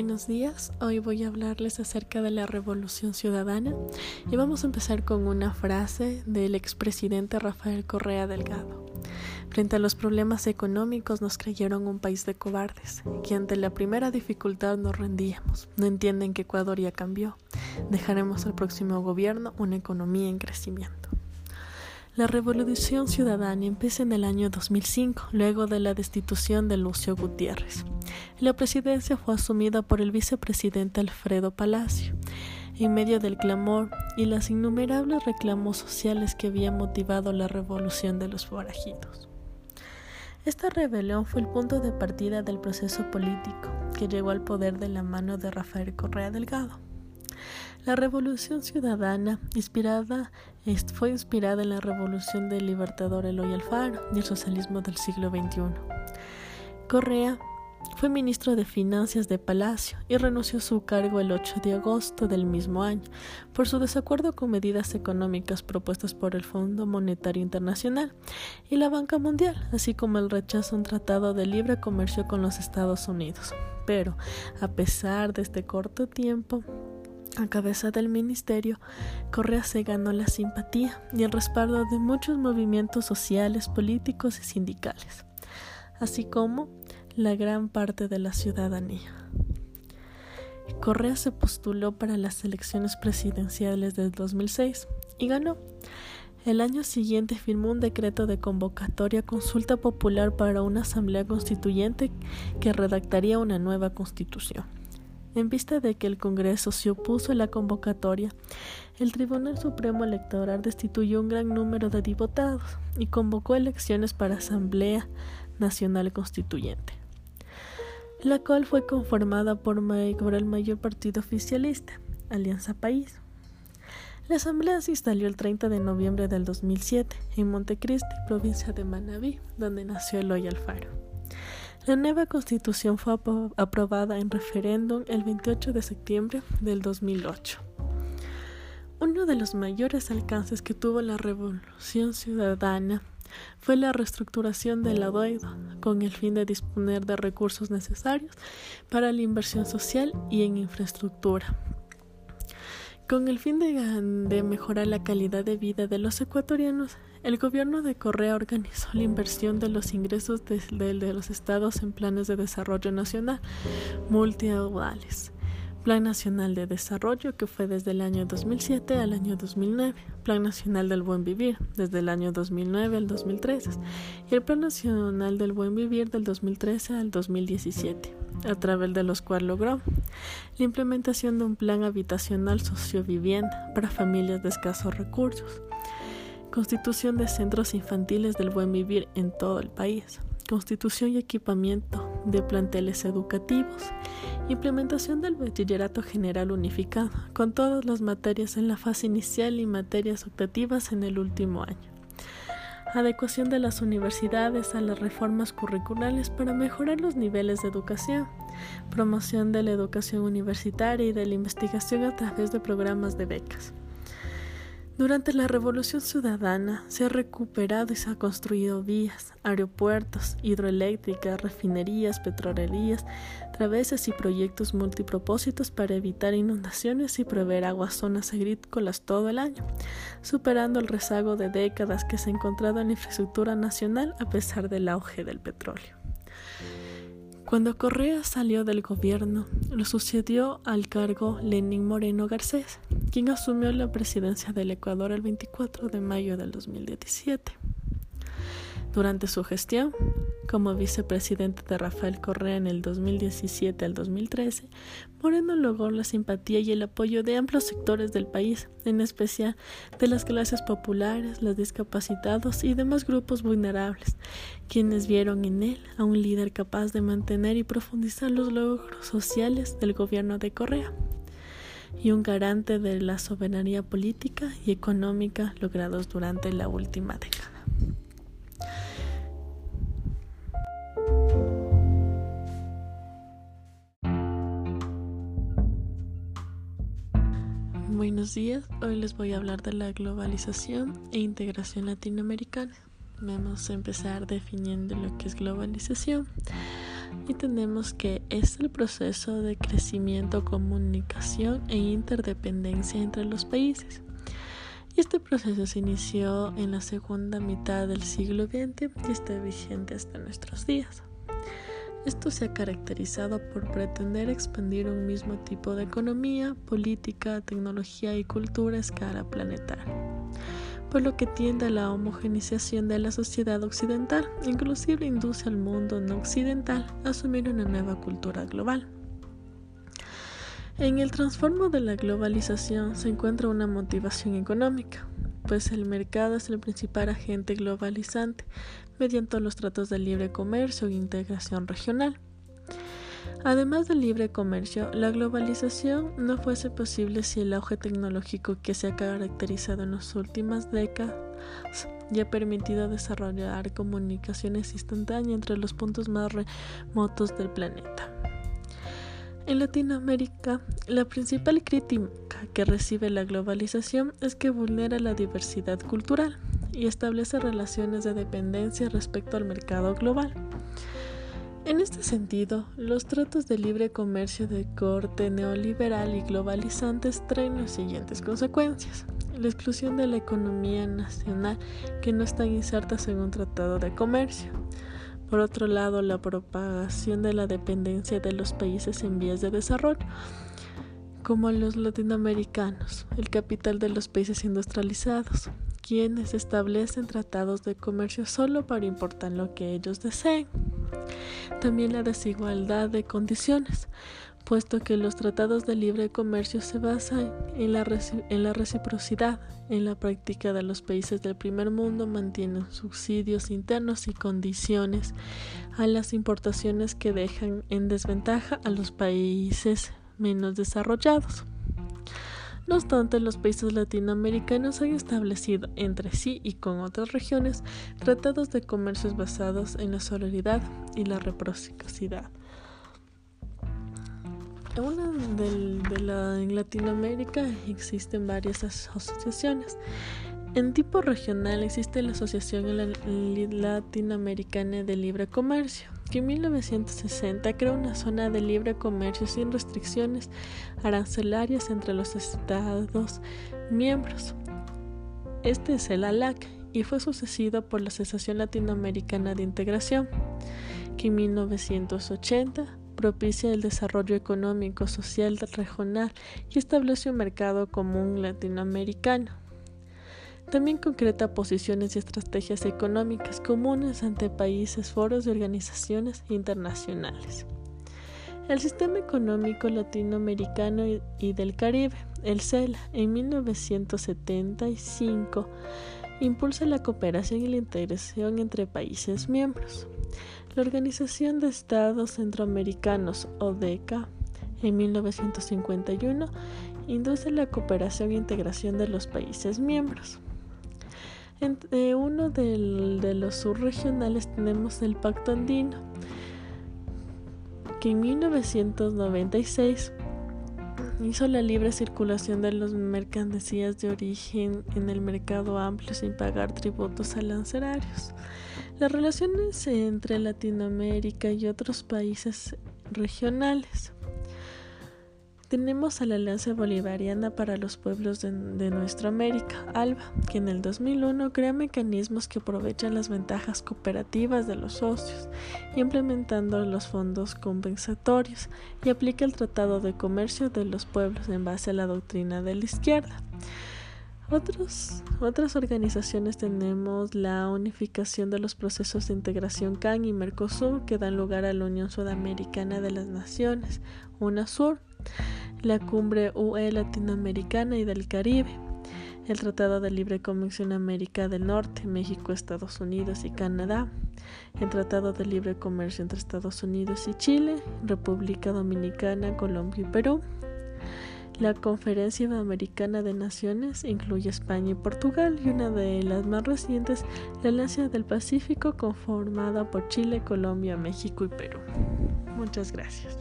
Buenos días, hoy voy a hablarles acerca de la Revolución Ciudadana y vamos a empezar con una frase del expresidente Rafael Correa Delgado. Frente a los problemas económicos nos creyeron un país de cobardes, que ante la primera dificultad nos rendíamos. No entienden que Ecuador ya cambió. Dejaremos al próximo gobierno una economía en crecimiento. La Revolución Ciudadana empieza en el año 2005, luego de la destitución de Lucio Gutiérrez. La presidencia fue asumida por el vicepresidente Alfredo Palacio. En medio del clamor y las innumerables reclamos sociales que habían motivado la revolución de los forajidos. Esta rebelión fue el punto de partida del proceso político que llegó al poder de la mano de Rafael Correa Delgado. La revolución ciudadana fue inspirada en la revolución del libertador Eloy Alfaro y el socialismo del siglo XXI. Correa fue ministro de Finanzas de Palacio y renunció a su cargo el 8 de agosto del mismo año por su desacuerdo con medidas económicas propuestas por el Fondo Monetario Internacional y la Banca Mundial, así como el rechazo a un tratado de libre comercio con los Estados Unidos. Pero, a pesar de este corto tiempo, a cabeza del ministerio, Correa se ganó la simpatía y el respaldo de muchos movimientos sociales, políticos y sindicales, así como la gran parte de la ciudadanía. Correa se postuló para las elecciones presidenciales del 2006 y ganó. El año siguiente firmó un decreto de convocatoria consulta popular para una asamblea constituyente que redactaría una nueva constitución. En vista de que el Congreso se opuso a la convocatoria, el Tribunal Supremo Electoral destituyó un gran número de diputados y convocó elecciones para Asamblea Nacional Constituyente, la cual fue conformada por, el mayor partido oficialista, Alianza País. La asamblea se instaló el 30 de noviembre del 2007 en Montecristi, provincia de Manabí, donde nació Eloy Alfaro. La nueva constitución fue aprobada en referéndum el 28 de septiembre del 2008. Uno de los mayores alcances que tuvo la revolución ciudadana fue la reestructuración de la deuda, con el fin de disponer de recursos necesarios para la inversión social y en infraestructura. Con el fin de, mejorar la calidad de vida de los ecuatorianos, el gobierno de Correa organizó la inversión de los ingresos de, de los estados en planes de desarrollo nacional multianuales. Plan Nacional de Desarrollo, que fue desde el año 2007 al año 2009, Plan Nacional del Buen Vivir, desde el año 2009 al 2013, y el Plan Nacional del Buen Vivir del 2013 al 2017 a través de los cuales logró la implementación de un plan habitacional sociovivienda para familias de escasos recursos, constitución de centros infantiles del buen vivir en todo el país, constitución y equipamiento de planteles educativos, implementación del bachillerato general unificado, con todas las materias en la fase inicial y materias optativas en el último año. Adecuación de las universidades a las reformas curriculares para mejorar los niveles de educación, promoción de la educación universitaria y de la investigación a través de programas de becas. Durante la Revolución Ciudadana se ha recuperado y se ha construido vías, aeropuertos, hidroeléctricas, refinerías, petrolerías, travesas y proyectos multipropósitos para evitar inundaciones y proveer agua a zonas agrícolas todo el año, superando el rezago de décadas que se ha encontrado en infraestructura nacional a pesar del auge del petróleo. Cuando Correa salió del gobierno, lo sucedió al cargo Lenín Moreno Garcés, quien asumió la presidencia del Ecuador el 24 de mayo del 2017. Durante su gestión, como vicepresidente de Rafael Correa en el 2017 al 2013, Moreno logró la simpatía y el apoyo de amplios sectores del país, en especial de las clases populares, los discapacitados y demás grupos vulnerables, quienes vieron en él a un líder capaz de mantener y profundizar los logros sociales del gobierno de Correa y un garante de la soberanía política y económica logrados durante la última década. Buenos días, hoy les voy a hablar de la globalización e integración latinoamericana. Vamos a empezar definiendo lo que es globalización. y tenemos que es el proceso de crecimiento, comunicación e interdependencia entre los países. Este proceso se inició en la segunda mitad del siglo XX y está vigente hasta nuestros días. Esto se ha caracterizado por pretender expandir un mismo tipo de economía, política, tecnología y cultura a escala planetaria, por lo que tiende a la homogenización de la sociedad occidental, inclusive induce al mundo no occidental a asumir una nueva cultura global. En el transformo de la globalización se encuentra una motivación económica, pues el mercado es el principal agente globalizante, mediante los tratos de libre comercio e integración regional. Además del libre comercio, la globalización no fuese posible si el auge tecnológico que se ha caracterizado en las últimas décadas y ha permitido desarrollar comunicaciones instantáneas entre los puntos más remotos del planeta. En Latinoamérica, la principal crítica que recibe la globalización es que vulnera la diversidad cultural y establece relaciones de dependencia respecto al mercado global. En este sentido, los tratos de libre comercio de corte neoliberal y globalizantes traen las siguientes consecuencias. La exclusión de la economía nacional que no están insertas en un tratado de comercio. Por otro lado, la propagación de la dependencia de los países en vías de desarrollo, como los latinoamericanos, el capital de los países industrializados, quienes establecen tratados de comercio solo para importar lo que ellos deseen. También la desigualdad de condiciones, puesto que los tratados de libre comercio se basan en la, reciprocidad. En la práctica de los países del primer mundo mantienen subsidios internos y condiciones a las importaciones que dejan en desventaja a los países menos desarrollados. No obstante, los países latinoamericanos han establecido entre sí y con otras regiones tratados de comercio basados en la solidaridad y la reciprocidad. En Latinoamérica existen varias asociaciones. En tipo regional existe la Asociación Latinoamericana de Libre Comercio, que en 1960 creó una zona de libre comercio sin restricciones arancelarias entre los Estados miembros. Este es el ALAC y fue sucedido por la Asociación Latinoamericana de Integración, que en 1980 propicia el desarrollo económico, social, regional y establece un mercado común latinoamericano. También concreta posiciones y estrategias económicas comunes ante países, foros y organizaciones internacionales. El Sistema Económico Latinoamericano y del Caribe, el CELA, en 1975, impulsa la cooperación y la integración entre países miembros. La Organización de Estados Centroamericanos, ODECA, en 1951, induce la cooperación e integración de los países miembros. Entre uno de los subregionales tenemos el Pacto Andino, que en 1996 hizo la libre circulación de las mercancías de origen en el mercado amplio sin pagar tributos arancelarios. Las relaciones entre Latinoamérica y otros países regionales tenemos a la Alianza Bolivariana para los Pueblos de, Nuestra América, ALBA, que en el 2001 crea mecanismos que aprovechan las ventajas cooperativas de los socios, implementando los fondos compensatorios y aplica el Tratado de Comercio de los Pueblos en base a la doctrina de la izquierda. Otras organizaciones tenemos la unificación de los procesos de integración CAN y Mercosur que dan lugar a la Unión Sudamericana de las Naciones, UNASUR, la Cumbre UE Latinoamericana y del Caribe, el Tratado de Libre Comercio en América del Norte, México, Estados Unidos y Canadá, el Tratado de Libre Comercio entre Estados Unidos y Chile, República Dominicana, Colombia y Perú. La Conferencia Americana de Naciones incluye España y Portugal y una de las más recientes, la Alianza del Pacífico, conformada por Chile, Colombia, México y Perú. Muchas gracias.